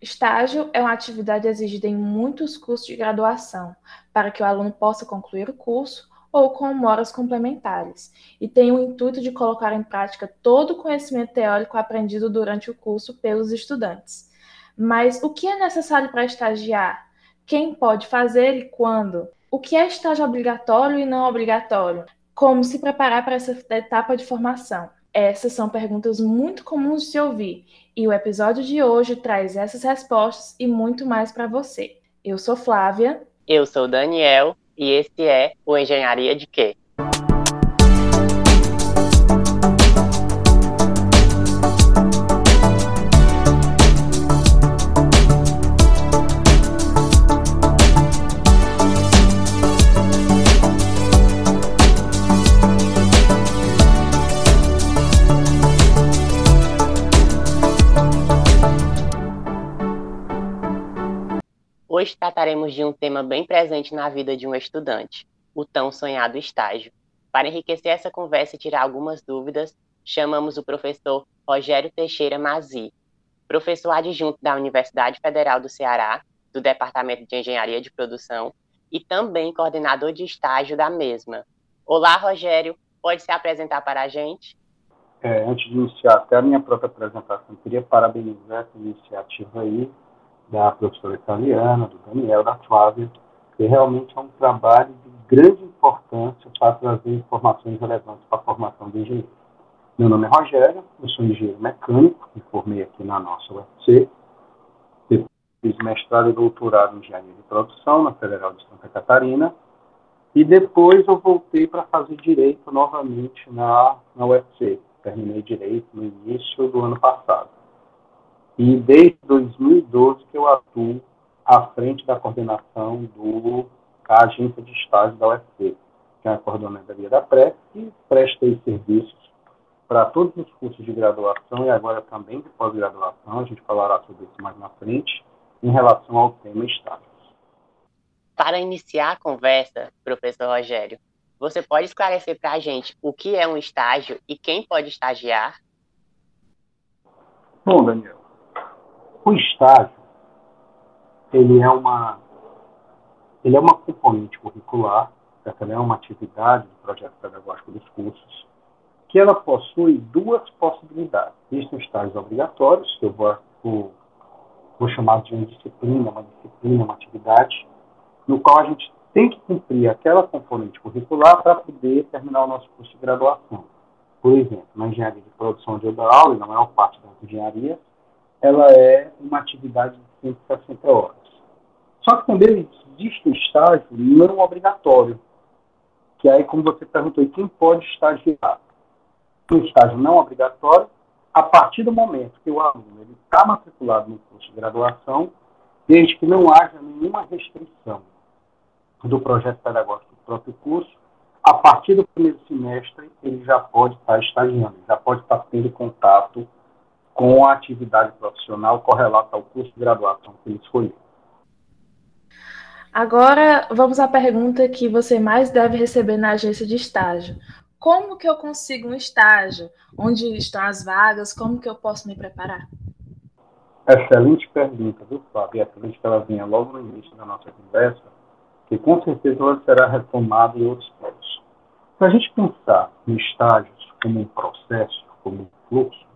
Estágio é uma atividade exigida em muitos cursos de graduação, para que o aluno possa concluir o curso ou com horas complementares, e tem o intuito de colocar em prática todo o conhecimento teórico aprendido durante o curso pelos estudantes. Mas o que é necessário para estagiar? Quem pode fazer e quando? O que é estágio obrigatório e não obrigatório? Como se preparar para essa etapa de formação? Essas são perguntas muito comuns de se ouvir, e o episódio de hoje traz essas respostas e muito mais para você. Eu sou Flávia. Eu sou Daniel e esse é o Engenharia de Quê? Hoje trataremos de um tema bem presente na vida de um estudante, o tão sonhado estágio. Para enriquecer essa conversa e tirar algumas dúvidas, chamamos o professor Rogério Teixeira Mazi, professor adjunto da Universidade Federal do Ceará, do Departamento de Engenharia de Produção, e também coordenador de estágio da mesma. Olá, Rogério, pode se apresentar para a gente? É, antes de iniciar até a minha própria apresentação, queria parabenizar essa iniciativa aí da professora italiana, do Daniel, da Flávia, que realmente é um trabalho de grande importância para trazer informações relevantes para a formação do engenheiro. Meu nome é Rogério, eu sou engenheiro mecânico, me formei aqui na nossa UFC, fiz mestrado e doutorado em engenharia de produção na Federal de Santa Catarina, e depois eu voltei para fazer direito novamente na, na UFC. Terminei direito no início do ano passado. E desde 2012 que eu atuo à frente da coordenação do, da agência de estágio da UFC, que é a coordenadoria da PRE, e prestei serviços para todos os cursos de graduação e agora também de pós-graduação, a gente falará sobre isso mais na frente, em relação ao tema estágios. Para iniciar a conversa, professor Rogério, você pode esclarecer para a gente o que é um estágio e quem pode estagiar? Bom, Daniel, o estágio, ele é uma, ele é uma componente curricular, ela é uma atividade do projeto pedagógico dos cursos, que ela possui duas possibilidades. Existem estágios obrigatórios, que eu vou, vou, vou chamar de uma disciplina, uma disciplina, uma atividade, no qual a gente tem que cumprir aquela componente curricular para poder terminar o nosso curso de graduação. Por exemplo, na engenharia de produção de aula, e na maior parte das engenharias, ela é uma atividade de 160 horas. Só que também existe o estágio não obrigatório, que aí, como você perguntou, quem pode estagiar? O estágio não obrigatório, a partir do momento que o aluno está matriculado no curso de graduação, desde que não haja nenhuma restrição do projeto pedagógico do próprio curso, a partir do primeiro semestre ele já pode estar estagiando, já pode estar tendo contato com a atividade profissional correlata ao curso de graduação que ele escolheu. Agora, vamos à pergunta que você mais deve receber na agência de estágio. Como que eu consigo um estágio? Onde estão as vagas? Como que eu posso me preparar? Excelente pergunta, viu, Flávia? Excelente que ela vinha logo no início da nossa conversa, que com certeza ela será retomada em outros pontos. Se a gente pensar em estágios como um processo, como um fluxo,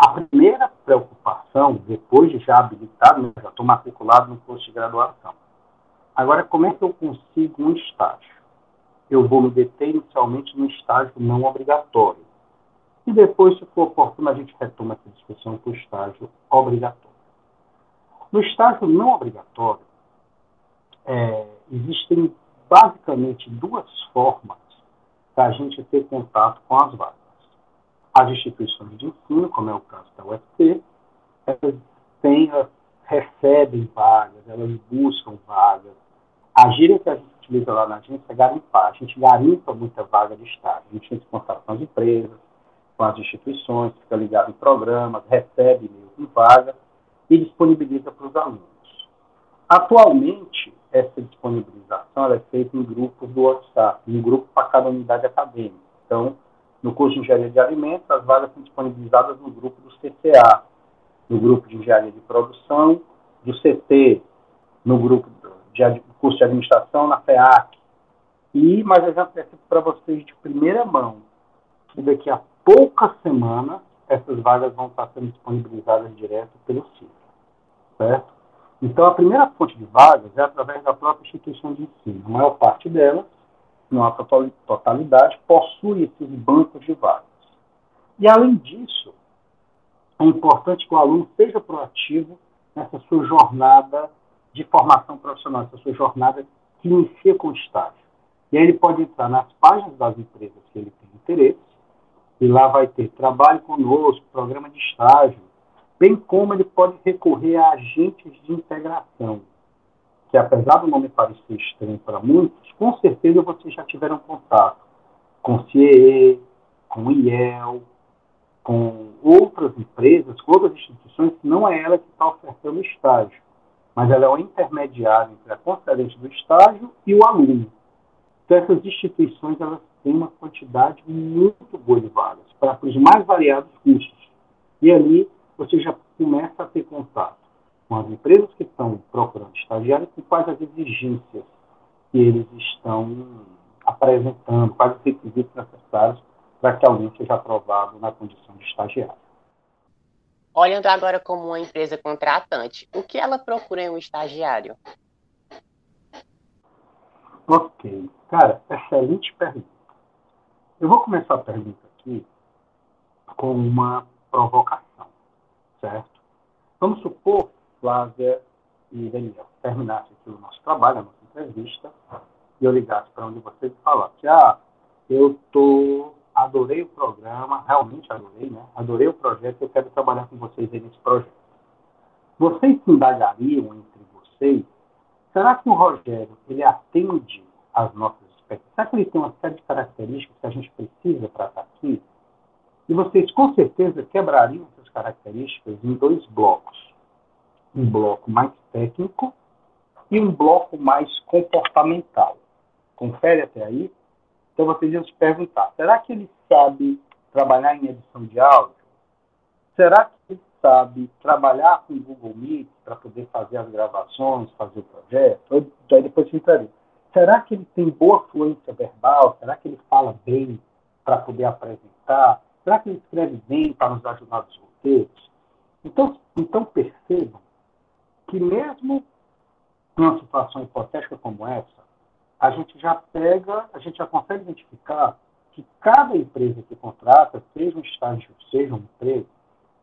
a primeira preocupação, depois de já habilitado, né, já estou matriculado no curso de graduação. Agora, como é que eu consigo um estágio? Eu vou me deter inicialmente no estágio não obrigatório. E depois, se for oportuno, a gente retoma essa discussão para o estágio obrigatório. No estágio não obrigatório, é, existem basicamente duas formas da a gente ter contato com as vagas. As instituições de ensino, como é o caso da UFC, elas têm, recebem vagas, elas buscam vagas. A gíria que a gente utiliza lá na agência é garimpar. A gente garimpa muita vaga de estágio. A gente tem contato com as empresas, com as instituições, fica ligado em programas, recebe mesmo vaga e disponibiliza para os alunos. Atualmente, essa disponibilização é feita em grupos do WhatsApp, um grupo para cada unidade acadêmica. Então, no curso de Engenharia de Alimentos, as vagas são disponibilizadas no grupo do CCA. no grupo de engenharia de produção, do CT, no grupo de curso de administração, na FEAC. E, já peço para vocês de primeira mão, que daqui a poucas semanas, essas vagas vão estar sendo disponibilizadas direto pelo CIF, certo? Então, a primeira fonte de vagas é através da própria instituição de ensino. A maior parte delas, não a totalidade, possui esses bancos de vagas. E, além disso, é importante que o aluno seja proativo nessa sua jornada de formação profissional, essa sua jornada que inicia com estágio. E aí ele pode entrar nas páginas das empresas que ele tem interesse, e lá vai ter trabalho conosco, programa de estágio, bem como ele pode recorrer a agentes de integração, que apesar do nome parecer estranho para muitos, com certeza vocês já tiveram contato com CIE, com IEL, com outras empresas, com outras instituições, que não é ela que está ofertando estágio, mas ela é o intermediário entre a concedente do estágio e o aluno. Então, essas instituições elas têm uma quantidade muito boa de vagas para os mais variados cursos. E ali você já começa a ter contato com as empresas que estão procurando estagiários e quais as exigências que eles estão apresentando, quais os requisitos necessários para que alguém seja aprovado na condição de estagiário. Olhando agora como uma empresa contratante, o que ela procura em um estagiário? Ok. Cara, excelente pergunta. Eu vou começar a pergunta aqui com uma provocação certo? Vamos supor, Flávia e Daniel, terminasse aqui o nosso trabalho, a nossa entrevista, e eu ligasse para onde vocês e falasse, ah, eu tô, adorei o programa, realmente adorei, né? Adorei o projeto, eu quero trabalhar com vocês aí nesse projeto. Vocês se indagariam entre vocês, será que o Rogério, ele atende às nossas expectativas? Será que ele tem uma série de características que a gente precisa para estar aqui? E vocês, com certeza, quebrariam características em dois blocos. Um bloco mais técnico e um bloco mais comportamental. Confere até aí? Então vocês iam se perguntar, será que ele sabe trabalhar em edição de áudio? Será que ele sabe trabalhar com o Google Meet para poder fazer as gravações, fazer o projeto? Aí depois se entraria. Será que ele tem boa fluência verbal? Será que ele fala bem para poder apresentar? Será que ele escreve bem para nos ajudar nos roteiros? Então, então percebam que mesmo numa situação hipotética como essa, a gente já pega, a gente já consegue identificar que cada empresa que contrata, seja um estágio, seja um emprego,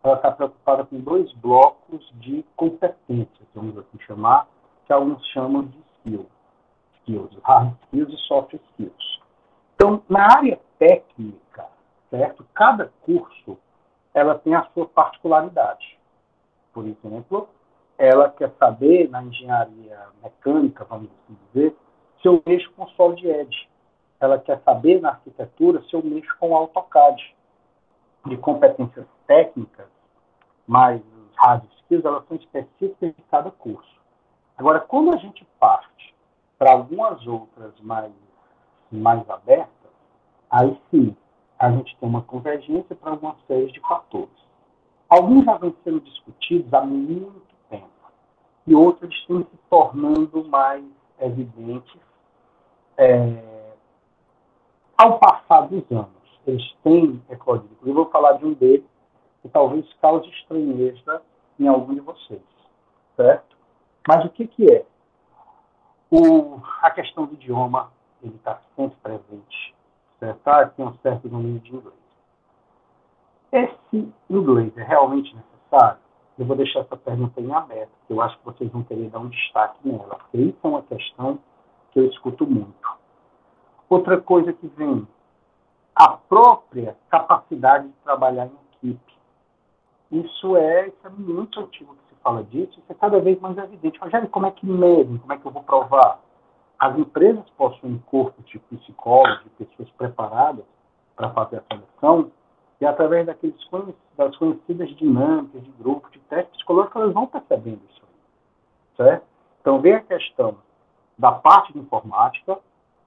ela está preocupada com dois blocos de competências, vamos assim chamar, que alguns chamam de skills, skills, hard skills e soft skills. Então, na área técnica, certo? Cada curso ela tem a sua particularidade. Por exemplo, ela quer saber na engenharia mecânica, vamos assim dizer, se eu mexo com SolidEdge. Ela quer saber na arquitetura se eu mexo com AutoCAD. De competências técnicas, mas os hard skills, elas são específicas de cada curso. Agora, quando a gente parte para algumas outras mais, mais abertas, aí sim, a gente tem uma convergência para uma série de fatores. Alguns já vêm sendo discutidos há muito e outros estão se tornando mais evidentes é, ao passar dos anos. Eles têm eclodido. Eu vou falar de um deles que talvez cause estranheza em algum de vocês, certo? Mas o que, que é? O, a questão do idioma está sempre presente acertar, tem um certo domínio de inglês. Esse inglês é realmente necessário? Eu vou deixar essa pergunta em aberto, porque eu acho que vocês vão querer dar um destaque nela, porque isso é uma questão que eu escuto muito. Outra coisa que vem, a própria capacidade de trabalhar em equipe. Isso é, isso é muito antigo que se fala disso, isso é cada vez mais evidente. Rogério, como é que mesmo? Como é que eu vou provar? As empresas possuem corpos de psicólogos, de pessoas preparadas para fazer a seleção, e através daqueles, das conhecidas dinâmicas de grupo, de teste psicológico, elas vão percebendo isso. Certo? Então, vem a questão da parte de informática,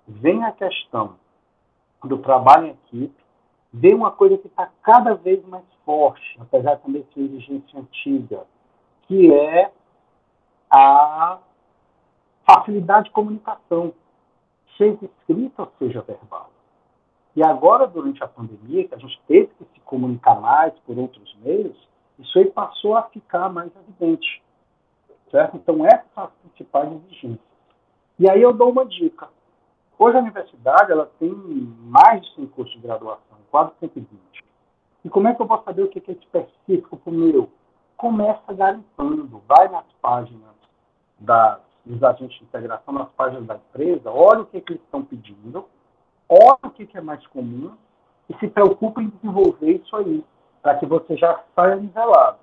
vem a questão do trabalho em equipe, vem uma coisa que está cada vez mais forte, apesar de também ser exigência antiga, que é a facilidade de comunicação, seja escrita ou seja verbal. E agora, durante a pandemia, que a gente teve que se comunicar mais por outros meios, isso aí passou a ficar mais evidente. Certo? Então, essas são as principais exigências. E aí eu dou uma dica. Hoje a universidade ela tem mais de 100 cursos de graduação, quase 120. E como é que eu vou saber o que é específico para o meu? Começa garimpando, vai nas páginas das, dos agentes de integração, nas páginas da empresa, olha o que, que eles estão pedindo, olha o que, é mais comum e se preocupa em desenvolver isso aí, para que você já saia nivelado.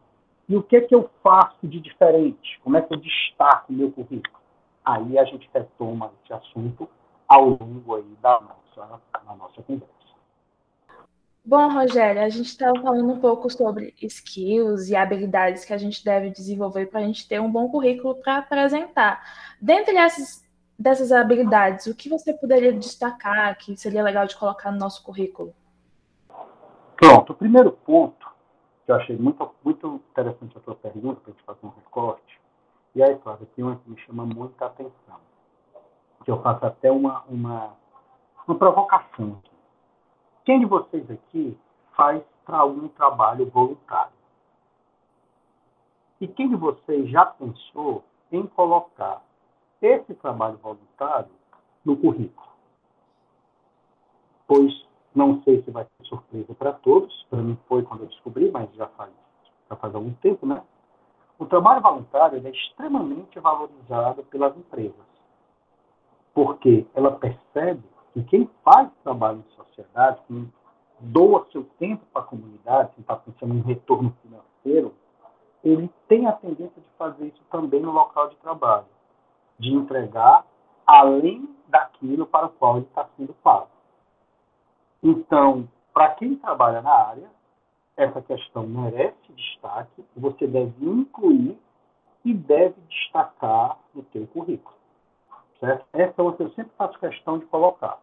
E o que, que eu faço de diferente? Como é que eu destaco o meu currículo? Aí a gente retoma esse assunto ao longo aí da nossa, da nossa conversa. Bom, Rogério, a gente estava falando um pouco sobre skills e habilidades que a gente deve desenvolver para a gente ter um bom currículo para apresentar. Dentre essas, dessas habilidades, o que você poderia destacar que seria legal de colocar no nosso currículo? Pronto, o primeiro ponto, que eu achei muito, muito interessante a sua pergunta, para a gente fazer um recorte, e aí, Flávia, tem uma que me chama muita atenção, que eu faço até uma, uma, uma provocação. Quem de vocês aqui faz para algum trabalho voluntário? E quem de vocês já pensou em colocar esse trabalho voluntário no currículo? Pois não sei se vai ser surpresa para todos, para mim foi quando eu descobri, mas já faz, já faz algum tempo, né? O trabalho voluntário é extremamente valorizado pelas empresas, porque ela percebe que quem faz trabalho em sociedade, quem doa seu tempo para a comunidade, quem está pensando em retorno financeiro, ele tem a tendência de fazer isso também no local de trabalho, de entregar além daquilo para o qual ele está sendo pago. Então, para quem trabalha na área, essa questão merece destaque, você deve incluir e deve destacar no seu currículo. Certo? Essa é outra que eu sempre faço questão de colocar.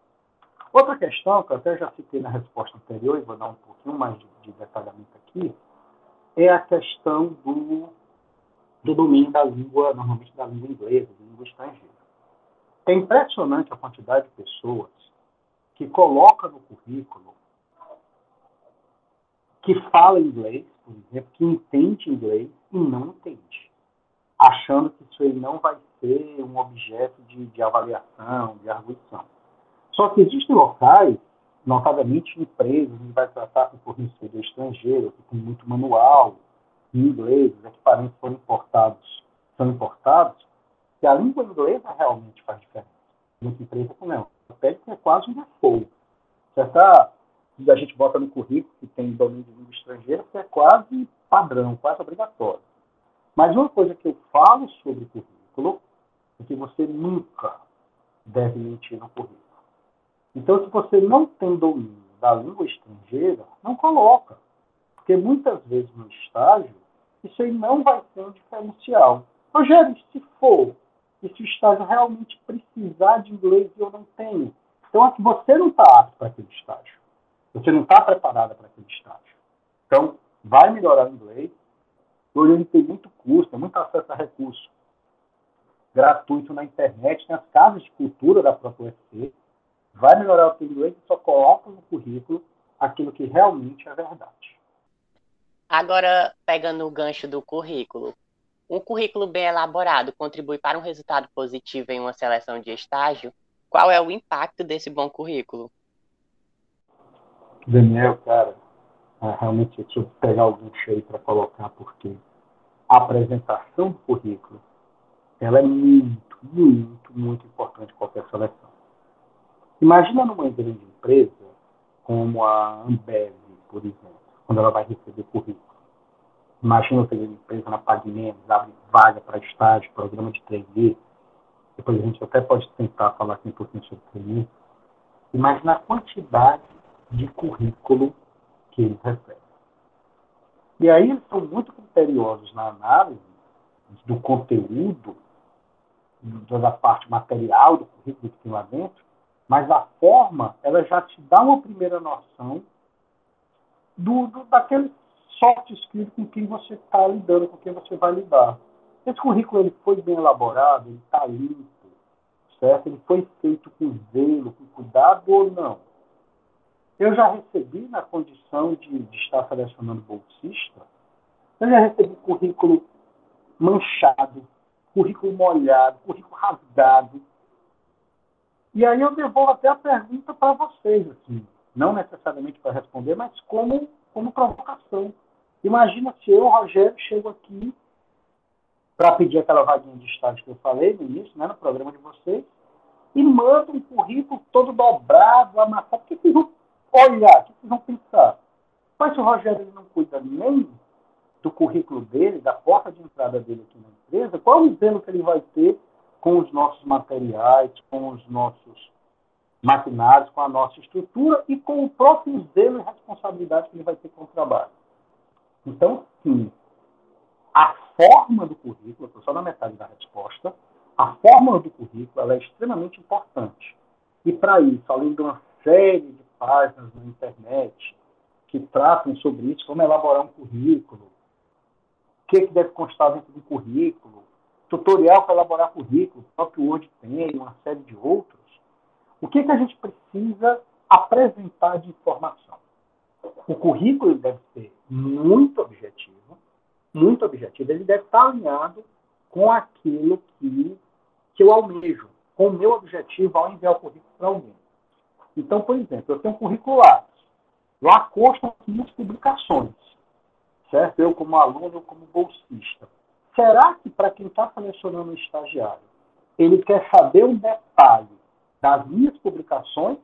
Outra questão, que eu até já citei na resposta anterior, e vou dar um pouquinho mais de, de detalhamento aqui, é a questão do, do domínio da língua, normalmente da língua inglesa, da língua estrangeira. É impressionante a quantidade de pessoas que coloca no currículo que fala inglês, por exemplo, que entende inglês e não entende, achando que isso aí não vai ser um objeto de, de avaliação, de arguição. Só que existem locais, notadamente empresas, que vai tratar com fornecedor estrangeiro, que tem muito manual os equipamentos foram importados, são importados, que a língua inglesa realmente faz diferença. Muita empresa que não. Pede que é quase um default. Certa, a gente bota no currículo que tem domínio de língua estrangeira, que é quase padrão, quase obrigatório. Mas uma coisa que eu falo sobre currículo é que você nunca deve mentir no currículo. Então, se você não tem domínio da língua estrangeira, não coloca. Porque muitas vezes no estágio, isso aí não vai ser um diferencial. Rogério, se for, e se o estágio realmente precisar de inglês e eu não tenho, então é que você não está apto para aquele estágio. Você não está preparada para aquele estágio. Então, vai melhorar o inglês. Hoje ele tem muito custo, tem muito acesso a recurso gratuito na internet, nas casas de cultura da própria UFC vai melhorar o seu inglês e só coloca no currículo aquilo que realmente é verdade. Agora, pegando o gancho do currículo, um currículo bem elaborado contribui para um resultado positivo em uma seleção de estágio? Qual é o impacto desse bom currículo? Daniel, cara, é, realmente eu preciso pegar algum cheio para colocar, porque a apresentação do currículo ela é muito, muito, muito importante em qualquer seleção. Imagina numa grande empresa, como a Ambev, por exemplo, quando ela vai receber currículo. Imagina outra grande empresa na PagMenos, abre vaga para estágio, programa de trainee. Depois a gente até pode tentar falar aqui um pouquinho sobre trainee. Imagina a quantidade de currículo que eles recebem. E aí eles são muito criteriosos na análise do conteúdo, da parte material do currículo que tem lá dentro, mas a forma, ela já te dá uma primeira noção do, do daqueles soft skills com quem você está lidando, com quem você vai lidar. Esse currículo ele foi bem elaborado, ele está limpo, certo? Ele foi feito com zelo, com cuidado ou não? Eu já recebi na condição de, de estar selecionando bolsista, eu já recebi currículo manchado, currículo molhado, currículo rasgado. E aí eu devolvo até a pergunta para vocês, assim, não necessariamente para responder, mas como, como provocação. Imagina se eu, Rogério, chego aqui para pedir aquela vaguinha de estágio que eu falei no início, né, no programa de vocês, e mando um currículo todo dobrado, amassado. O que vocês vão olhar? O que vocês vão pensar? Mas se o Rogério não cuida nem do currículo dele, da porta de entrada dele aqui na empresa, qual o zelo que ele vai ter com os nossos materiais, com os nossos maquinários, com a nossa estrutura e com o próprio zelo e responsabilidade que ele vai ter com o trabalho. Então, sim, a forma do currículo, estou só na metade da resposta, a forma do currículo é extremamente importante. E para isso, além de uma série de páginas na internet que tratam sobre isso, como elaborar um currículo, o que, que deve constar dentro do currículo, tutorial para elaborar currículo, o próprio Word tem, uma série de outros. O que, que a gente precisa apresentar de informação? O currículo deve ser muito objetivo, muito objetivo. Ele deve estar alinhado com aquilo que, que eu almejo, com o meu objetivo ao enviar o currículo para alguém. Então, por exemplo, eu tenho um currículo lá. Lá constam minhas publicações certo? Eu como aluno, como bolsista. Será que para quem está selecionando um estagiário, ele quer saber um detalhe das minhas publicações?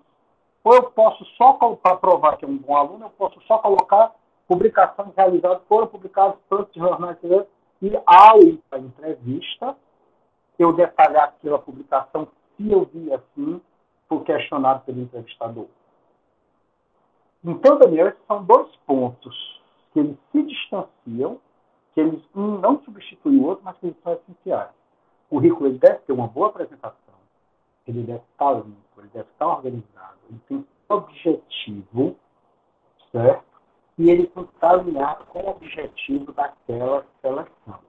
Ou eu posso só, para provar que é um bom aluno, eu posso só colocar publicações realizadas, foram publicadas tantos jornais e ao ir para a entrevista, eu detalhar aquela publicação, se eu vi assim, for questionado pelo entrevistador. Então, Daniel, esses são dois pontos que eles se distanciam, que eles um não substituem o outro, mas que eles são essenciais. O currículo deve ter uma boa apresentação, ele deve estar limpo, ele deve estar organizado, ele tem objetivo, certo? E ele tem que estar alinhado com o objetivo daquela seleção.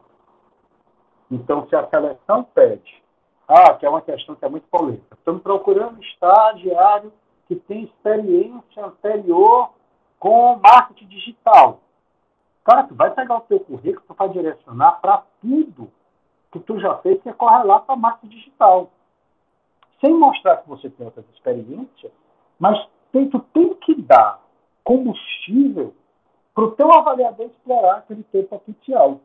Então, se a seleção pede, ah, que é uma questão que é muito polêmica, estamos procurando estagiário que tem experiência anterior com marketing digital. Cara, tu vai pegar o teu currículo, tu vai direcionar para tudo que tu já fez que é correlato à marca digital. Sem mostrar que você tem outras experiências, mas tem, tu tem que dar combustível para o teu avaliador explorar aquele teu potencial.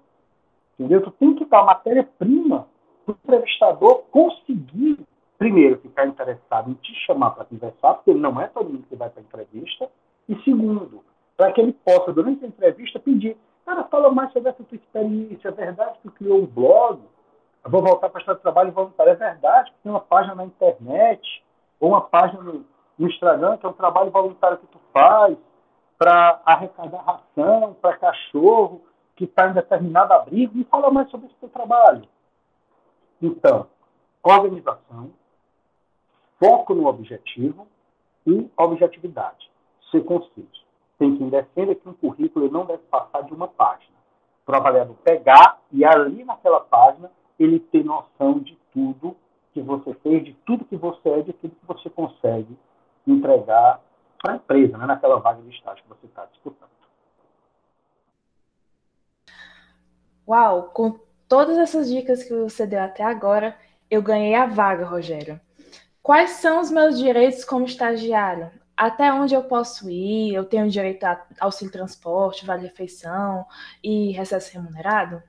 Entendeu? Tu tem que dar matéria-prima para o entrevistador conseguir, primeiro, ficar interessado em te chamar para conversar, porque não é todo mundo que vai para a entrevista, e segundo, para que ele possa, durante a entrevista, pedir, cara, fala mais sobre essa tua experiência, é verdade que tu criou um blog, eu vou voltar para a história do trabalho voluntário, é verdade tem uma página na internet, ou uma página no, no Instagram, que é um trabalho voluntário que tu faz para arrecadar ração para cachorro que está em determinado abrigo, e fala mais sobre esse teu trabalho. Então, organização, foco no objetivo e objetividade. Ser conciso tem que defender que um currículo não deve passar de uma página. Para o avaliador pegar e ali naquela página ele ter noção de tudo que você fez, de tudo que você é, de tudo que você consegue entregar para a empresa, né, naquela vaga de estágio que você está disputando. Uau, com todas essas dicas que você deu até agora, eu ganhei a vaga, Rogério. Quais são os meus direitos como estagiário? até onde eu posso ir? Eu tenho direito a auxílio transporte, vale refeição e recesso remunerado?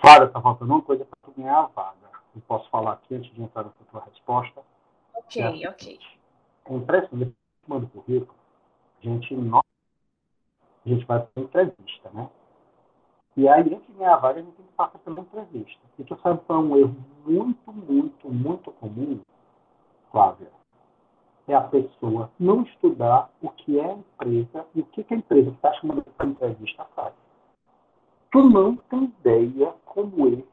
Flávia, está faltando uma coisa para tu ganhar a vaga. Eu posso falar aqui antes de entrar na tua resposta. Ok, certo? ok. É impressionante, manda o currículo, a gente, não, a gente vai para entrevista, né? E aí, antes de ganhar a vaga, a gente tem que passar pela entrevista. E tu sabe que é um erro muito, muito, muito comum Flávia, é a pessoa não estudar o que é a empresa e o que, a empresa que está chamando para entrevista faz. Tu não tem ideia como esse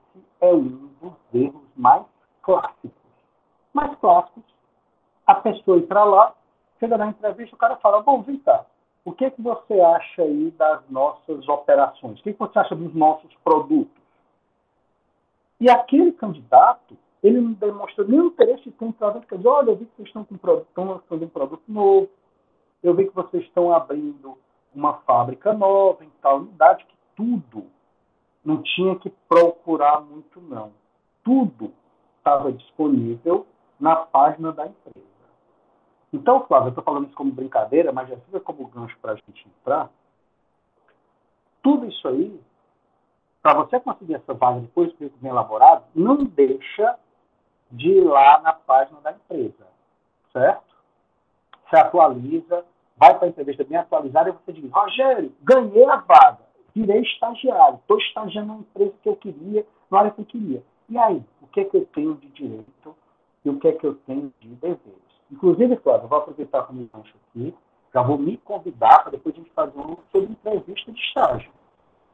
é um dos erros mais clássicos. Mais clássicos, a pessoa para lá, chega na entrevista, o cara fala, bom, vem cá, o que, que você acha aí das nossas operações? O que, que você acha dos nossos produtos? E aquele candidato, ele não demonstra nenhum interesse em ter entrado e dizer, olha, eu vi que vocês estão, com estão lançando um produto novo, eu vi que vocês estão abrindo uma fábrica nova em tal unidade, tudo não tinha que procurar muito, não. Tudo estava disponível na página da empresa. Então, Flávio, eu estou falando isso como brincadeira, mas já fica como gancho para a gente entrar. Tudo isso aí, para você conseguir essa vaga depois bem elaborado, não deixa de ir lá na página da empresa, certo? Se atualiza, vai para a entrevista bem atualizada e você diz, Rogério, ganhei a vaga, virei estagiário, estou estagiando na empresa que eu queria, na área que eu queria. E aí, o que é que eu tenho de direito e o que é que eu tenho de dever? Inclusive, Flávio, eu vou aproveitar como gancho aqui, já vou me convidar para depois a gente fazer um sobre entrevista de estágio.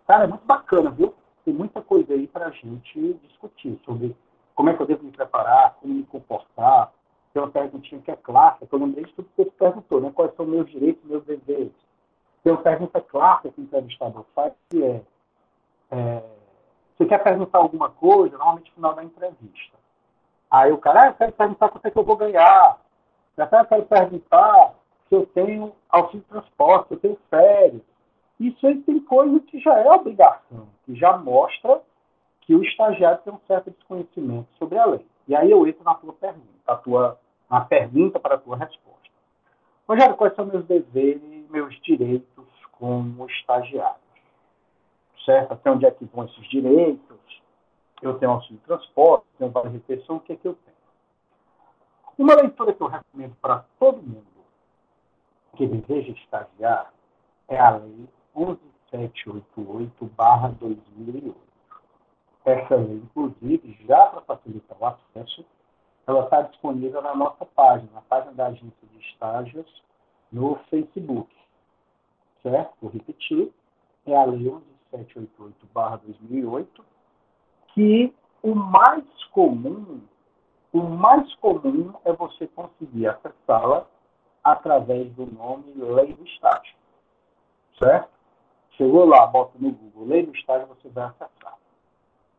Cara, é muito bacana, viu? Tem muita coisa aí para a gente discutir sobre como é que eu devo me preparar, como me comportar. Tem uma perguntinha que é clássica, que eu lembrei de tudo que você perguntou, né? Quais são meus direitos, meus deveres. Tem uma pergunta clássica que o entrevistador faz, que é, é você quer perguntar alguma coisa, normalmente no final da entrevista. Aí o cara, ah, eu quero perguntar quanto é que eu vou ganhar, até quero perguntar se eu tenho auxílio de transporte, se eu tenho férias. Isso aí tem coisa que já é obrigação, que já mostra que o estagiário tem um certo desconhecimento sobre a lei. E aí eu entro na tua pergunta, a tua, na pergunta para a tua resposta. Rogério, quais são meus deveres meus direitos como estagiário? Certo? Até onde é que vão esses direitos? Eu tenho auxílio de transporte, tenho vale refeição, o que é que eu tenho? Uma leitura que eu recomendo para todo mundo que deseja estagiar é a Lei 11788-2008. Essa lei, inclusive, já para facilitar o acesso, ela está disponível na nossa página, na página da agência de estágios, no Facebook. Certo? Vou repetir. É a Lei 11788-2008, que o mais comum o mais comum é você conseguir acessá-la através do nome Lei do Estágio. Certo? Chegou lá, bota no Google Lei do Estágio, você vai acessar.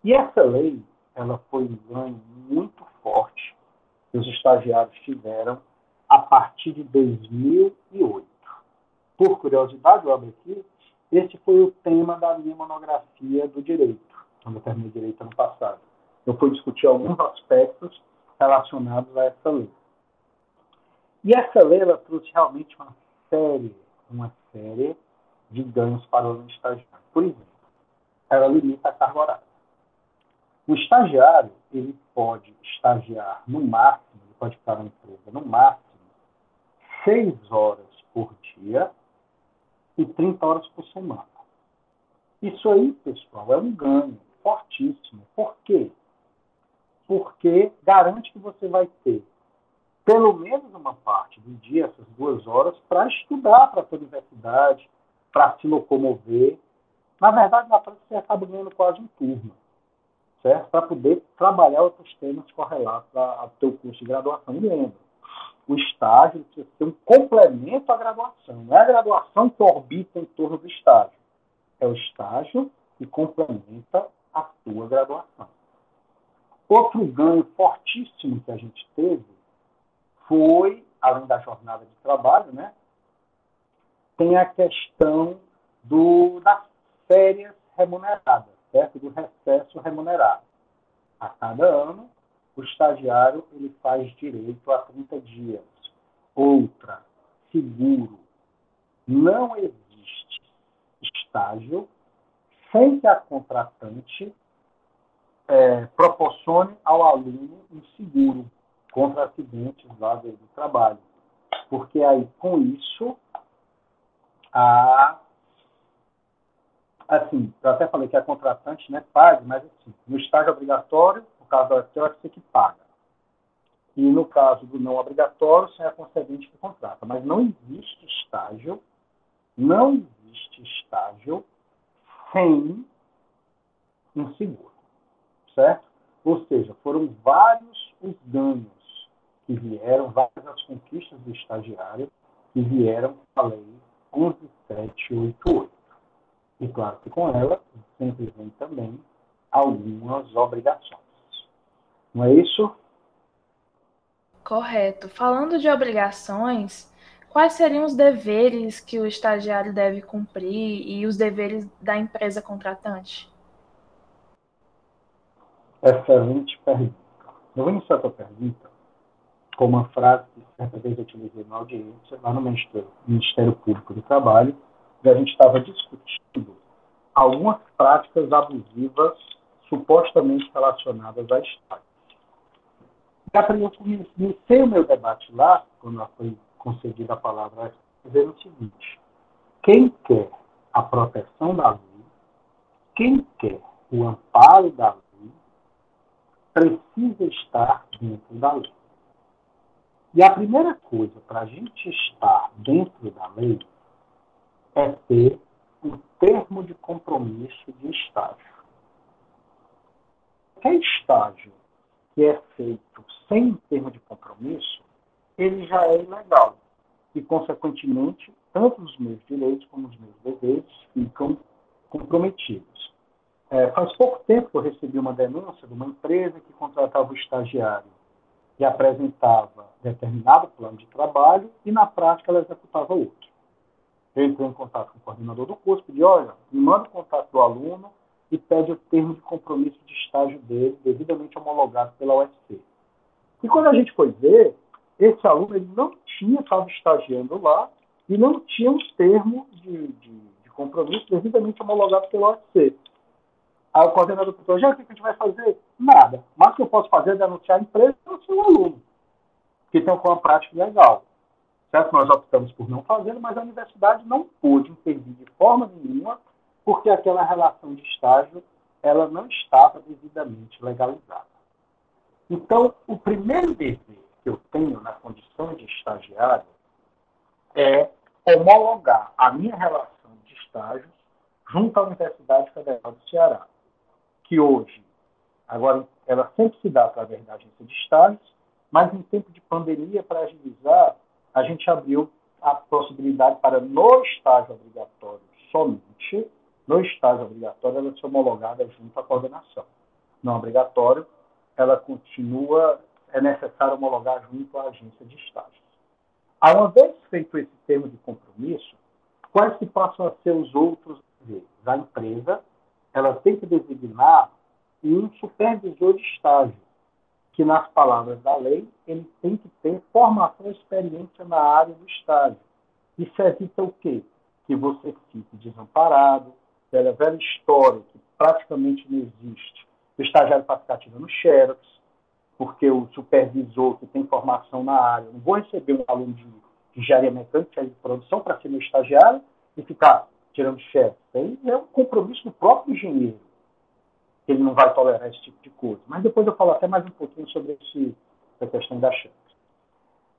E essa lei, ela foi um ganho muito forte que os estagiários tiveram a partir de 2008. Por curiosidade, eu abro aqui, esse foi o tema da minha monografia do direito, quando eu terminei direito ano passado. Eu fui discutir alguns aspectos relacionados a essa lei. E essa lei ela trouxe realmente uma série, uma série de ganhos para o estagiário. Por exemplo, ela limita a carga horária. O estagiário ele pode estagiar no máximo, ele pode ficar na empresa no máximo seis horas por dia e 30 horas por semana. Isso aí, pessoal, é um ganho fortíssimo. Por quê? porque garante que você vai ter pelo menos uma parte do dia, essas duas horas, para estudar para a universidade, para se locomover. Na verdade, na prática, você acaba ganhando quase um turno, certo? Para poder trabalhar outros temas correlatos ao teu curso de graduação. E lembra, o estágio precisa ser um complemento à graduação. Não é a graduação que orbita em torno do estágio. É o estágio que complementa a tua graduação. Outro ganho fortíssimo que a gente teve foi, além da jornada de trabalho, né, tem a questão do, das férias remuneradas, certo? do recesso remunerado. A cada ano, o estagiário ele faz direito a 30 dias. Outra, seguro. Não existe estágio sem que a contratante é, proporcione ao aluno um seguro contra acidentes lá do, trabalho. Porque aí, com isso, a assim, eu até falei que a contratante né, mas assim, no estágio obrigatório, caso da você que paga. E no caso do não obrigatório, é a concedente que contrata. Mas não existe estágio, não existe estágio sem um seguro certo? Ou seja, foram vários os ganhos que vieram, várias as conquistas do estagiário que vieram com a lei 11788. E claro que com ela sempre vem também algumas obrigações. Não é isso? Correto. Falando de obrigações, quais seriam os deveres que o estagiário deve cumprir e os deveres da empresa contratante? Excelente pergunta. Eu vou iniciar a tua pergunta com uma frase que certa vez eu utilizei na audiência, lá no Ministério, Ministério Público do Trabalho, e a gente estava discutindo algumas práticas abusivas supostamente relacionadas a estágio. Eu comecei o meu debate lá, quando foi concedida a palavra, dizendo o seguinte: quem quer a proteção da lei, quem quer o amparo da lei, precisa estar dentro da lei. E a primeira coisa para a gente estar dentro da lei é ter um termo de compromisso de estágio. Qualquer estágio que é feito sem termo de compromisso, ele já é ilegal. E, consequentemente, tanto os meus direitos como os meus deveres ficam comprometidos. É, faz pouco tempo que eu recebi uma denúncia de uma empresa que contratava o estagiário e apresentava determinado plano de trabalho e, na prática, ela executava outro. Eu entrei em contato com o coordenador do curso, pedi, olha, me manda o contato do aluno e pede o termo de compromisso de estágio dele, devidamente homologado pela UFC. E quando a gente foi ver, esse aluno ele não tinha estado estagiando lá e não tinha um termo de, de, de compromisso devidamente homologado pela UFC. Aí o coordenador perguntou, já o que a gente vai fazer? Nada. Mas o que eu posso fazer é denunciar a empresa ou o seu aluno, que tem uma prática ilegal. Certo? Nós optamos por não fazer, mas a universidade não pôde intervir de forma nenhuma porque aquela relação de estágio ela não estava devidamente legalizada. Então, o primeiro dever que eu tenho na condição de estagiário é homologar a minha relação de estágios junto à Universidade Federal do Ceará, que hoje, agora, ela sempre se dá através da agência de estágios, mas em tempo de pandemia, para agilizar, a gente abriu a possibilidade para no estágio obrigatório somente no estágio obrigatório, ela é homologada junto à coordenação. Não obrigatório, ela continua, é necessário homologar junto à agência de estágios. Uma vez feito esse termo de compromisso, quais que passam a ser os outros deveres? A empresa ela tem que designar um supervisor de estágio, que, nas palavras da lei, ele tem que ter formação e experiência na área do estágio. Isso evita o quê? Que você fique desamparado, velha, velha história que praticamente não existe. O estagiário para ficar tirando xerox, porque o supervisor que tem formação na área, não vou receber um aluno de, engenharia mecânica, de produção, para ser meu estagiário e ficar tirando xerox. Aí é um compromisso do próprio engenheiro, que ele não vai tolerar esse tipo de coisa. Mas depois eu falo até mais um pouquinho sobre esse, essa questão da xerox.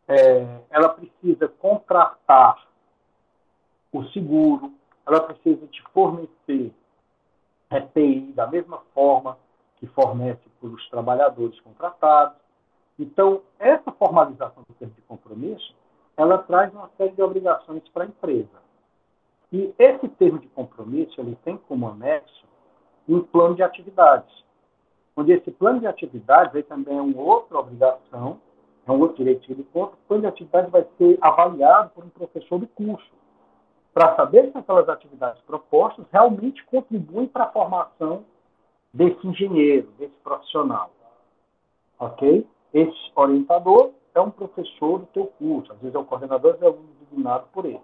É, ela precisa contratar o seguro, ela precisa te fornecer EPI da mesma forma que fornece para os trabalhadores contratados. Então, essa formalização do termo de compromisso, ela traz uma série de obrigações para a empresa. E esse termo de compromisso, ele tem como anexo um plano de atividades, onde esse plano de atividades aí também é uma outra obrigação, é um outro direito de conta, o plano de atividades vai ser avaliado por um professor do curso para saber se aquelas atividades propostas realmente contribuem para a formação desse engenheiro, desse profissional. Ok? Esse orientador é um professor do teu curso, às vezes é o coordenador, às vezes é um designado por ele.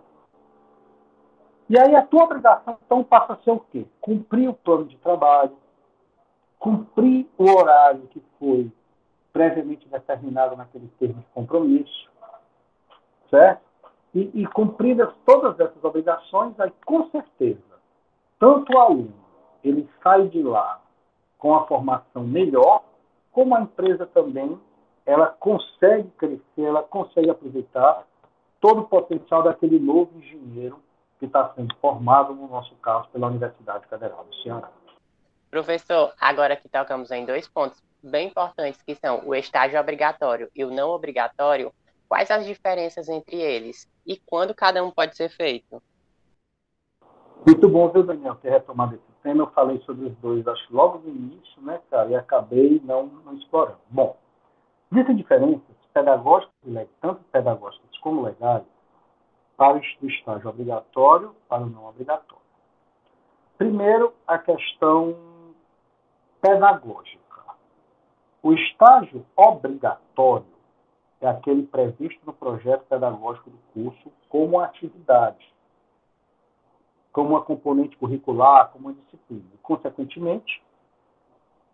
E aí a tua obrigação, então, passa a ser o quê? Cumprir o plano de trabalho, cumprir o horário que foi previamente determinado naquele termo de compromisso, certo? E, e cumpridas todas essas obrigações, aí com certeza, tanto o aluno ele sai de lá com a formação melhor, como a empresa também ela consegue crescer, ela consegue aproveitar todo o potencial daquele novo engenheiro que está sendo formado, no nosso caso, pela Universidade Federal do Ceará. Professor, agora que tocamos em dois pontos bem importantes, que são o estágio obrigatório e o não obrigatório, quais as diferenças entre eles e quando cada um pode ser feito? Muito bom, viu, Daniel, ter retomado esse tema. Eu falei sobre os dois, acho, logo no início, né, cara, e acabei não, não explorando. Bom, existem diferenças pedagógicas, tanto pedagógicas como legais, para o estágio obrigatório para o não obrigatório. Primeiro, a questão pedagógica. O estágio obrigatório é aquele previsto no projeto pedagógico do curso como atividade, como uma componente curricular, como uma disciplina. Consequentemente,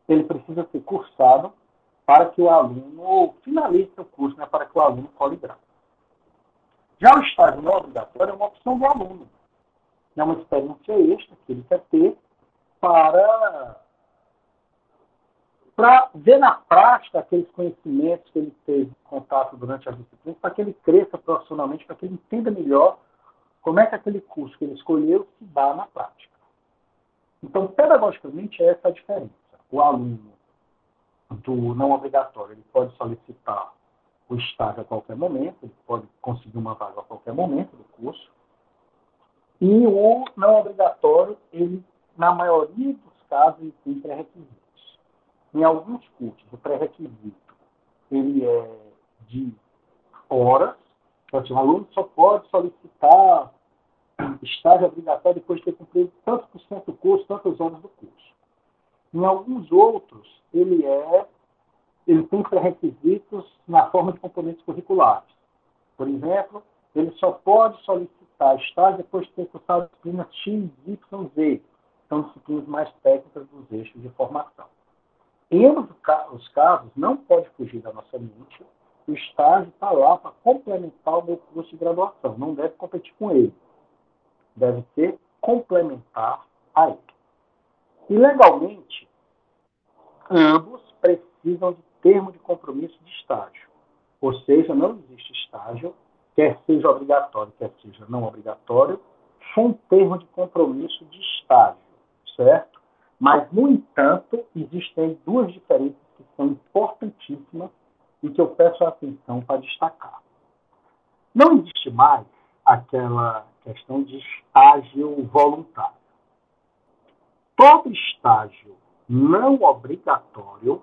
ele precisa ser cursado para que o aluno finalize o curso, né, para que o aluno grau. Já o estágio não obrigatório é uma opção do aluno. É uma experiência extra que ele quer ter para, para ver na prática aqueles conhecimentos que ele teve contato durante as disciplinas, para que ele cresça profissionalmente, para que ele entenda melhor como é que aquele curso que ele escolheu se dá na prática. Então, pedagogicamente, é essa a diferença. O aluno do não obrigatório, ele pode solicitar o estágio a qualquer momento, ele pode conseguir uma vaga a qualquer momento do curso. E o não obrigatório, ele, na maioria dos casos, tem pré-requisitos. Em alguns cursos, o pré-requisito ele é de horas, então, assim, o aluno só pode solicitar estágio obrigatório depois de ter cumprido tanto por cento do curso, tantos anos do curso. Em alguns outros, ele é ele tem pré-requisitos na forma de componentes curriculares. Por exemplo, ele só pode solicitar estágio depois de ter cursado disciplinas X, Y, Z, são disciplinas mais técnicas dos eixos de formação. Ambos os casos, não pode fugir da nossa mente, o estágio está lá para complementar o meu curso de graduação, não deve competir com ele. Deve ser complementar a ele. E legalmente, ambos precisam de termo de compromisso de estágio. Ou seja, não existe estágio, quer seja obrigatório, quer seja não obrigatório, sem termo de compromisso de estágio, certo? Mas, no entanto, existem duas diferenças que são importantíssimas e que eu peço a atenção para destacar. Não existe mais aquela questão de estágio voluntário. Todo estágio não obrigatório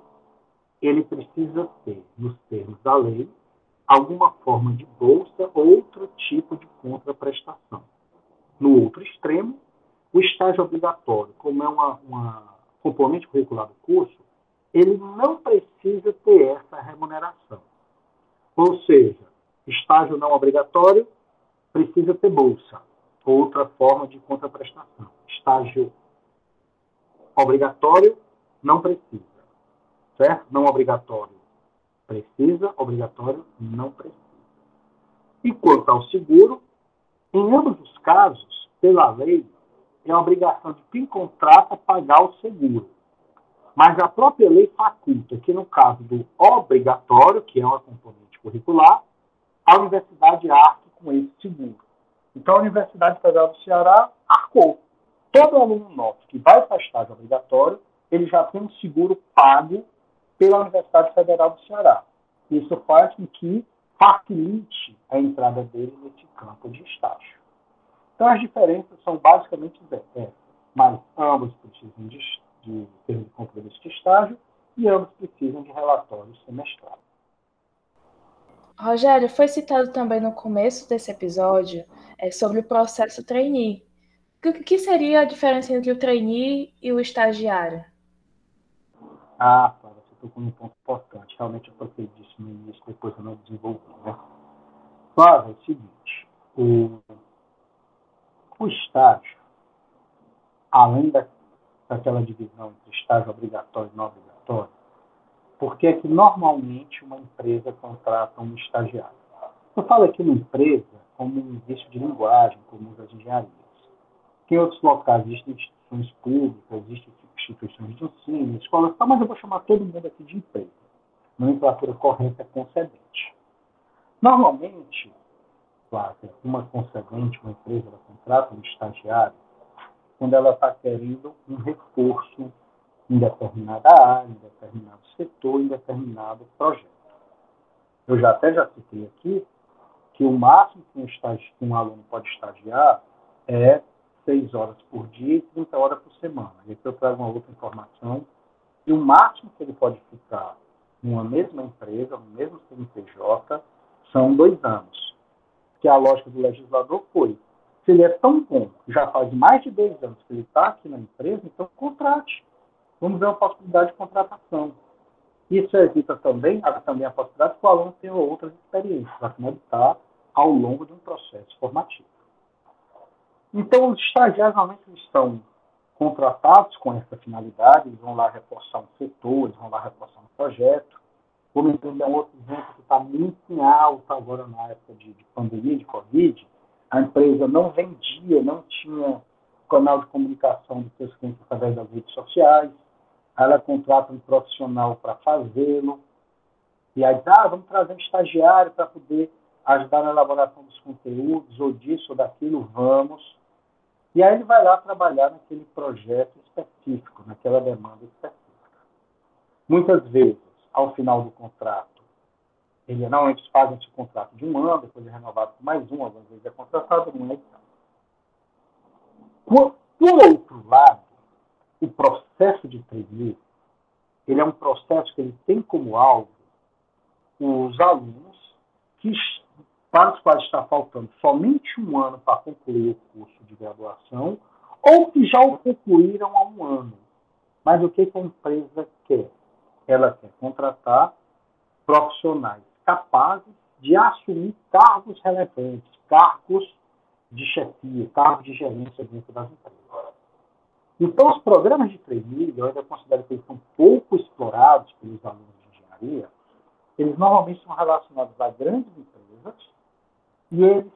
ele precisa ter, nos termos da lei, alguma forma de bolsa ou outro tipo de contraprestação. No outro extremo, o estágio obrigatório, como é uma, uma componente curricular do curso, ele não precisa ter essa remuneração. Ou seja, estágio não obrigatório precisa ter bolsa, outra forma de contraprestação. Estágio obrigatório não precisa certo? Não obrigatório precisa, obrigatório não precisa. E quanto ao seguro, em ambos os casos, pela lei, é a obrigação de quem contrata pagar o seguro. Mas a própria lei faculta que, no caso do obrigatório, que é uma componente curricular, a universidade arque com esse seguro. Então, a Universidade Federal do Ceará arcou. Todo aluno nosso que vai para estágio obrigatório, ele já tem um seguro pago pela Universidade Federal do Ceará. Isso faz com que facilite a entrada dele nesse campo de estágio. Então, as diferenças são basicamente essas, mas ambos precisam de, de termos de compromisso de estágio e ambos precisam de relatórios semestrais. Rogério, foi citado também no começo desse episódio é, sobre o processo trainee. O que seria a diferença entre o trainee e o estagiário? Ah, tocou num ponto importante. Realmente eu toquei disso no início, depois eu não desenvolvi. Né? Flávio, é o seguinte, o, o estágio, além da, daquela divisão entre estágio obrigatório e não obrigatório, por que é que normalmente uma empresa contrata um estagiário? Eu falo aqui uma empresa como um vício de linguagem, como as engenharias. Em outros locais existem instituições públicas, existem instituições de ensino, escolas, mas eu vou chamar todo mundo aqui de empresa. Nomenclatura correta é concedente. Normalmente, Flávia, uma concedente, uma empresa, ela contrata um estagiário quando ela está querendo um reforço em determinada área, em determinado setor, em determinado projeto. Eu já até já citei aqui que o máximo que um, estagi, um aluno pode estagiar é 6 horas por dia e 30 horas por semana. E aqui eu trago uma outra informação. E o máximo que ele pode ficar numa mesma empresa, no mesmo CNPJ, são dois anos. Que a lógica do legislador foi, se ele é tão bom, já faz mais de dois anos que ele está aqui na empresa, então contrate. Vamos ver uma possibilidade de contratação. Isso evita também, há também a possibilidade que o aluno tenha outras experiências, afinal de estar ao longo de um processo formativo. Então, os estagiários normalmente estão contratados com essa finalidade, eles vão lá reforçar um setor, eles vão lá reforçar um projeto. Vou me entender um outro exemplo que está muito em alta agora na época de, de pandemia, de Covid. A empresa não vendia, não tinha canal de comunicação dos seus clientes através das redes sociais. Ela contrata um profissional para fazê-lo. E aí, ah, vamos trazer um estagiário para poder ajudar na elaboração dos conteúdos, ou disso ou daquilo, vamos. E aí ele vai lá trabalhar naquele projeto específico, naquela demanda específica. Muitas vezes, ao final do contrato, ele normalmente faz esse contrato de um ano, depois é renovado por mais um, algumas vezes é contratado um ano. Por, por outro lado, o processo de trainee, ele é um processo que ele tem como alvo os alunos que para os quais está faltando somente um ano para concluir o curso de graduação, ou que já o concluíram há um ano. Mas o que a empresa quer? Ela quer contratar profissionais capazes de assumir cargos relevantes, cargos de chefia, cargos de gerência dentro das empresas. Então, os programas de trainee, eu ainda considero que eles são pouco explorados pelos alunos de engenharia, eles normalmente são relacionados a grandes empresas e eles,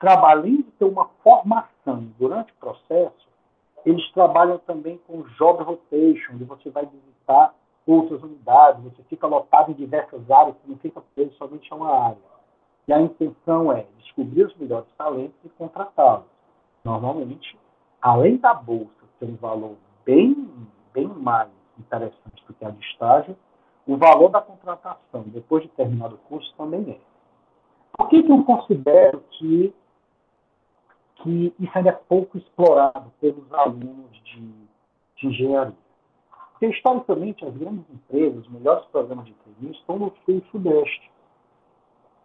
além de ter uma formação durante o processo, eles trabalham também com job rotation, onde você vai visitar outras unidades, você fica lotado em diversas áreas, você não fica preso somente a uma área. E a intenção é descobrir os melhores talentos e contratá-los. Normalmente, além da bolsa ter um valor bem, bem mais interessante do que a de estágio, o valor da contratação depois de terminado o curso também é. Por que, que eu considero que, que isso ainda é pouco explorado pelos alunos de, de engenharia? Porque, historicamente, as grandes empresas, os melhores programas de treino estão no sul e sudeste.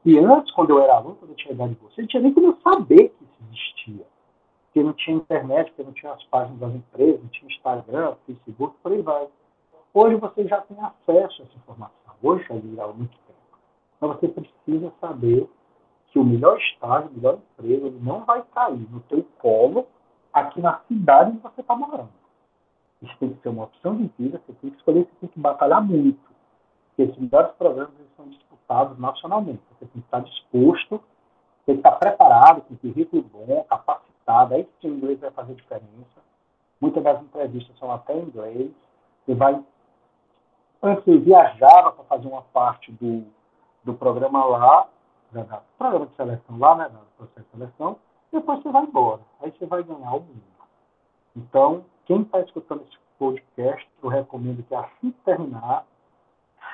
E antes, quando eu era aluno, quando eu tinha idade de você, não tinha nem como saber que isso existia. Porque não tinha internet, porque não tinha as páginas das empresas, não tinha Instagram, Facebook, por aí vai. Hoje você já tem acesso a essa informação. Hoje já virá muito tempo. Mas você precisa saber que o melhor estágio, o melhor emprego, ele não vai cair no teu colo aqui na cidade onde você está morando. Isso tem que ser uma opção de vida, você tem que escolher, você tem que batalhar muito. Porque esses melhores programas eles são disputados nacionalmente. Você tem que estar disposto, tem que estar preparado, com currículo bom, capacitado, aí sim o inglês vai fazer diferença. Muitas das entrevistas são até em inglês. Você vai. Antes eu viajava para fazer uma parte do, do programa lá, da, programa de seleção lá, né, do processo de seleção, depois você vai embora. Aí você vai ganhar o mundo. Então, quem está escutando esse podcast, eu recomendo que assim que terminar,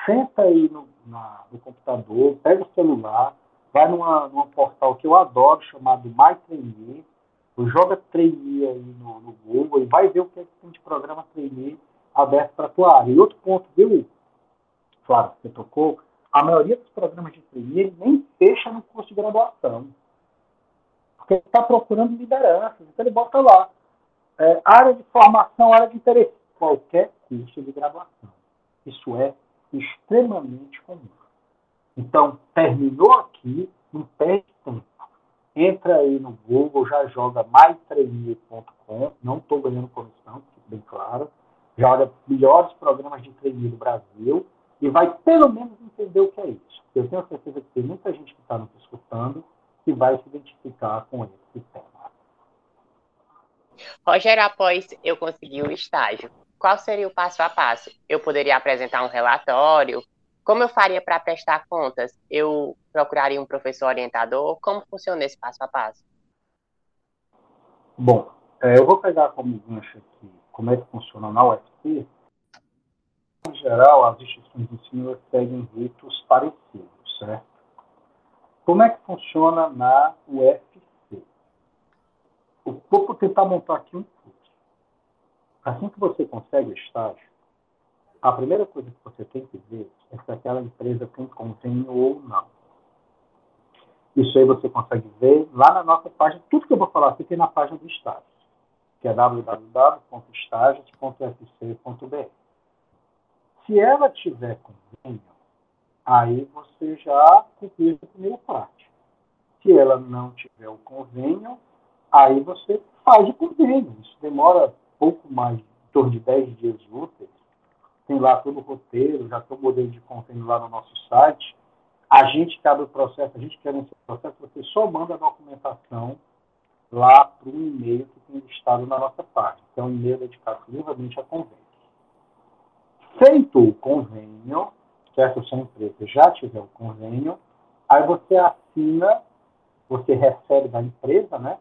senta aí no, na, no computador, pega o celular, vai numa, numa portal que eu adoro, chamado MyTrainee, joga trainee aí no, no, Google e vai ver o que, é que tem de programa trainee aberto para a tua área. E outro ponto, viu, Flávio, que você tocou, a maioria dos programas de trainee nem fecha no curso de graduação. Porque ele está procurando liderança, então ele bota lá. É, área de formação, área de interesse. Qualquer curso de graduação. Isso é extremamente comum. Então, terminou aqui, não perde tempo. Entra aí no Google, já joga mytrainee.com. Não estou ganhando comissão, bem claro. Joga melhores programas de trainee do Brasil e vai pelo menos entender o que é isso. Eu tenho certeza que tem muita gente que está nos escutando que vai se identificar com esse tema. Rogério, após eu conseguir o estágio, qual seria o passo a passo? Eu poderia apresentar um relatório? Como eu faria para prestar contas? Eu procuraria um professor orientador? Como funciona esse passo a passo? Bom, é, eu vou pegar como gancho aqui como é que funciona na UFC, em geral, as instituições de ensino seguem ritos parecidos, certo? Como é que funciona na UFC? Vou tentar montar aqui um fluxo. Assim que você consegue estágio, a primeira coisa que você tem que ver é se aquela empresa tem convênio ou não. Isso aí você consegue ver lá na nossa página. Tudo que eu vou falar aqui tem na página do estágio, que é www.estágios.fc.br. Se ela tiver convênio, aí você já cumpriu a primeira parte. Se ela não tiver o convênio, aí você faz o convênio. Isso demora pouco mais, em torno de 10 dias úteis. Tem lá todo o roteiro, já tem o modelo de convênio lá no nosso site. A gente abre o processo, a gente quer esse processo, você só manda a documentação lá para o e-mail que tem listado na nossa página, que é um e-mail dedicado exclusivamente a convênio. Feito o convênio, certo? A empresa já tiver o convênio, aí você assina, você recebe da empresa, né?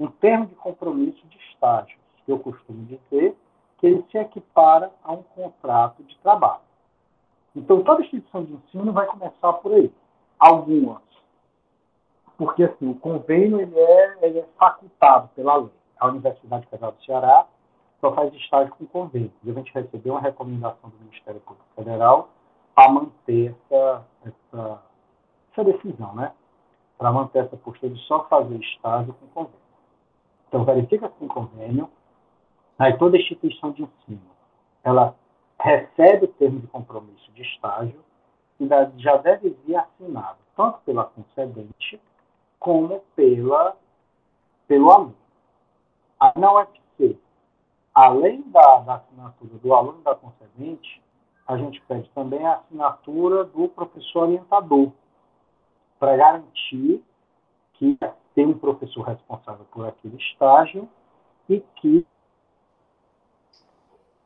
Um termo de compromisso de estágios, que eu costumo dizer que ele se equipara a um contrato de trabalho. Então, toda instituição de ensino vai começar por aí. Algumas. Porque, assim, o convênio ele é, ele é facultado pela lei. A Universidade Federal do Ceará só faz estágio com convênio. E a gente recebeu uma recomendação do Ministério Público Federal para manter essa, essa, essa decisão, né? Para manter essa postura de só fazer estágio com convênio. Então, verifica com convênio. Aí, toda instituição de ensino, ela recebe o termo de compromisso de estágio e já deve vir assinado tanto pela concedente como pela, pelo aluno. Aí, na UFC, além da, da assinatura do aluno da concedente, a gente pede também a assinatura do professor orientador, para garantir que tem um professor responsável por aquele estágio e que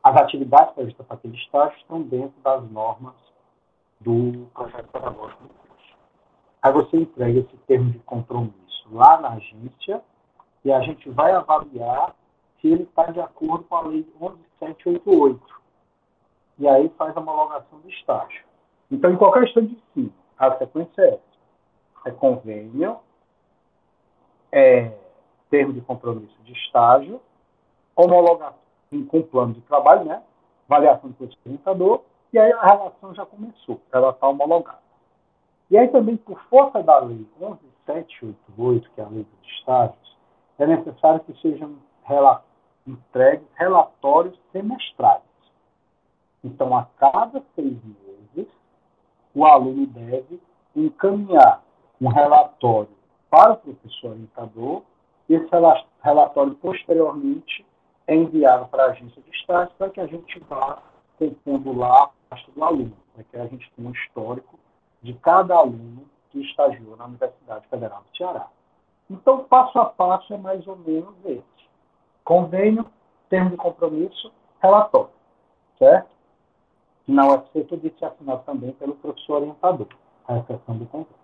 as atividades previstas para aquele estágio estão dentro das normas do projeto pedagógico do curso. Aí você entrega esse termo de compromisso lá na agência e a gente vai avaliar se ele está de acordo com a lei 11788. E aí faz a homologação do estágio. Então, em qualquer estado de ensino, a sequência é essa. É convênio, é, termo de compromisso de estágio, homologação com plano de trabalho, né? avaliação do curso orientador, e aí a relação já começou, ela está homologada. E aí também, por força da lei 11788, que é a lei dos estágios, é necessário que sejam entregues relatórios semestrais. Então, a cada seis meses, o aluno deve encaminhar um relatório para o professor orientador, e esse relatório, posteriormente, é enviado para a agência de estágio para que a gente vá compondo lá a pasta do aluno, para que a gente tenha um histórico de cada aluno que estagiou na Universidade Federal do Ceará. Então, passo a passo é mais ou menos esse. Convênio, termo de compromisso, relatório, certo? Na UFC, tudo isso é assinado também pelo professor orientador, a exceção do convênio.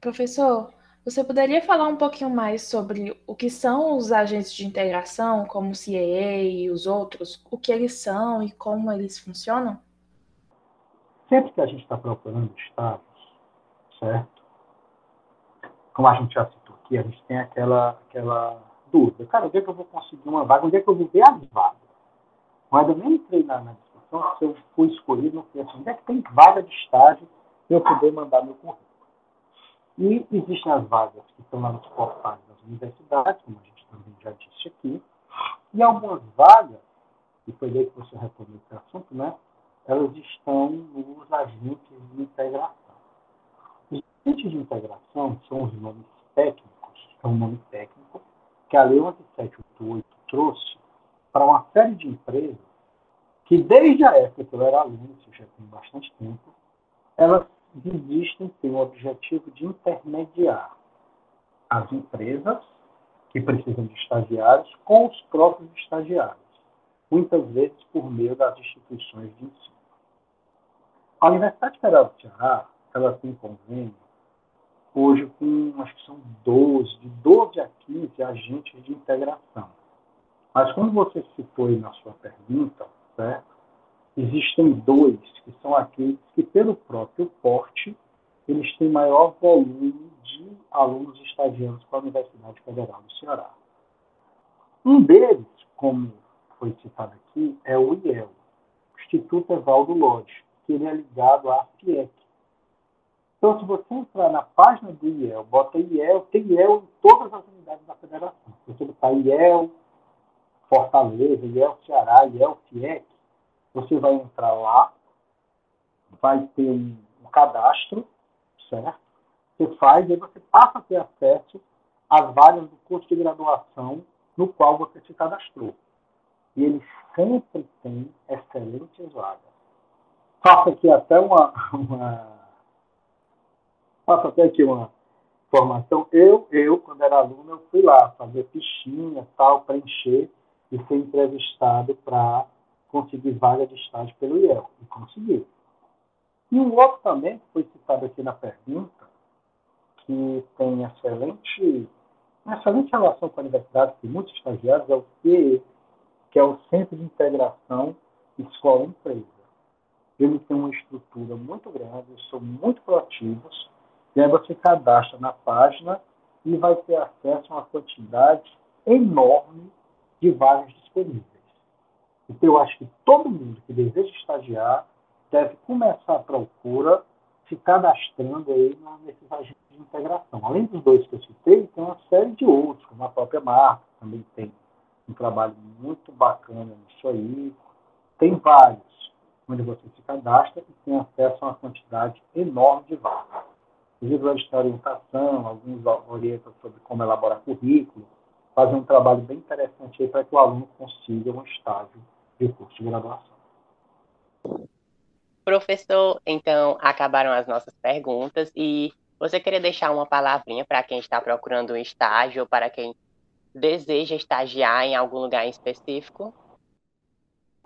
Professor, você poderia falar um pouquinho mais sobre o que são os agentes de integração, como o CAA e os outros, o que eles são e como eles funcionam? Sempre que a gente está procurando estágios, certo? Como a gente já citou aqui, a gente tem aquela, aquela dúvida. Cara, onde é que eu vou conseguir uma vaga? Onde é que eu vou ver as vagas? Mas eu nem entrei na, na discussão se eu fui escolhido, não fui assim, onde é que tem vaga de estágio para eu poder mandar meu currículo? E existem as vagas que estão lá nos portais das universidades, como a gente também já disse aqui, e algumas vagas, e foi daí que você retornou esse assunto, né? Elas estão nos agentes de integração. Os agentes de integração são os nomes técnicos, é um nome técnico, que a Lei 11788 trouxe para uma série de empresas que, desde a época que eu era aluno, isso já tem bastante tempo, elas existem têm o objetivo de intermediar as empresas que precisam de estagiários com os próprios estagiários, muitas vezes por meio das instituições de ensino. A Universidade Federal do Ceará, ela tem convênio hoje com, acho que são 12, de 12 a 15 agentes de integração. Mas como você citou aí na sua pergunta, certo? Existem dois, que são aqueles que, pelo próprio porte, eles têm maior volume de alunos estagiando com a Universidade Federal do Ceará. Um deles, como foi citado aqui, é o IEL, Instituto Evaldo Lodge, que ele é ligado à FIEC. Então, se você entrar na página do IEL, bota IEL, tem IEL em todas as unidades da federação. Se você botar IEL Fortaleza, IEL Ceará, IEL FIEC, você vai entrar lá, vai ter um, um cadastro, certo? Você faz e você passa a ter acesso às vagas do curso de graduação no qual você se cadastrou. E ele sempre tem excelentes vagas. Faço aqui até uma, uma faço até aqui uma formação. Eu, eu, quando era aluno, eu fui lá fazer fichinha, tal, preencher e fui entrevistado para conseguir vaga de estágio pelo IEL. E consegui. E um outro também, que foi citado aqui na pergunta, que tem excelente, excelente relação com a universidade, tem muitos estagiários, é o CE, que é o Centro de Integração Escola-Empresa. Ele tem uma estrutura muito grande, são muito proativos, e aí você cadastra na página e vai ter acesso a uma quantidade enorme de vagas disponíveis. Então, eu acho que todo mundo que deseja estagiar deve começar a procura se cadastrando aí nesses agentes de integração. Além dos dois que eu citei, tem uma série de outros, como a própria marca, também tem um trabalho muito bacana nisso aí. Tem vários, onde você se cadastra e tem acesso a uma quantidade enorme de vagas. Inclusive, de orientação, alguns orientam sobre como elaborar currículo, fazem um trabalho bem interessante aí para que o aluno consiga um estágio de curso de graduação. Professor, então acabaram as nossas perguntas e você queria deixar uma palavrinha para quem está procurando um estágio ou para quem deseja estagiar em algum lugar em específico?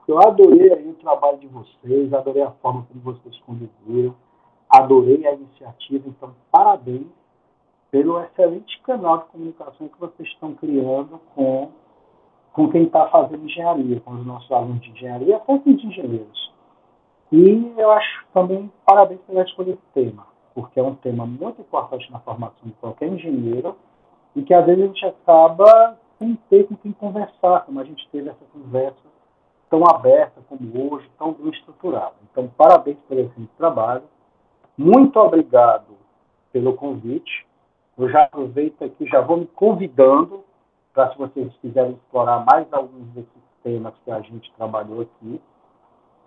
Eu adorei o trabalho de vocês, adorei a forma como vocês conduziram, adorei a iniciativa, então parabéns pelo excelente canal de comunicação que vocês estão criando com, com quem está fazendo engenharia, com os nossos alunos de engenharia, tanto de engenheiros. E eu acho também parabéns pela escolha desse tema, porque é um tema muito importante na formação de qualquer engenheiro e que às vezes a gente acaba sem ter com quem conversar, como a gente teve essa conversa tão aberta como hoje, tão bem estruturada. Então, parabéns por esse trabalho. Muito obrigado pelo convite. Eu já aproveito aqui, já vou me convidando para se vocês quiserem explorar mais alguns desses temas que a gente trabalhou aqui,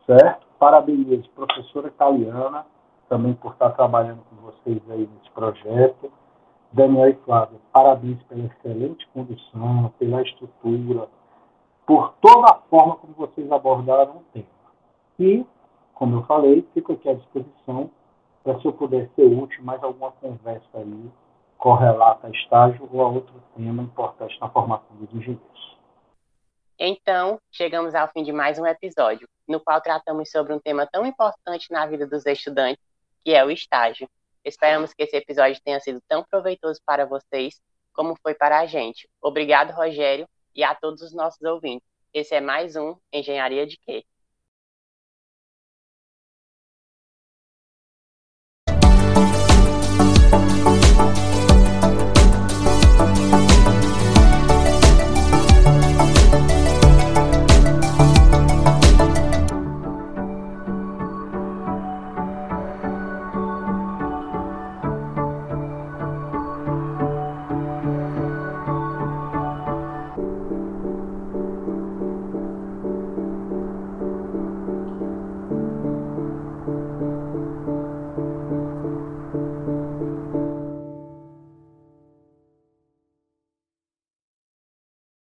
certo? Parabenizo a professora italiana também por estar trabalhando com vocês aí nesse projeto. Daniel e Flávia, parabéns pela excelente condução, pela estrutura, por toda a forma como vocês abordaram o tema. E, como eu falei, fico aqui à disposição para se eu puder ser útil mais alguma conversa aí correlata a estágio ou a outro tema importante na formação dos engenheiros. Então, chegamos ao fim de mais um episódio, no qual tratamos sobre um tema tão importante na vida dos estudantes, que é o estágio. Esperamos que esse episódio tenha sido tão proveitoso para vocês como foi para a gente. Obrigado, Rogério, e a todos os nossos ouvintes. Esse é mais um Engenharia de Quê?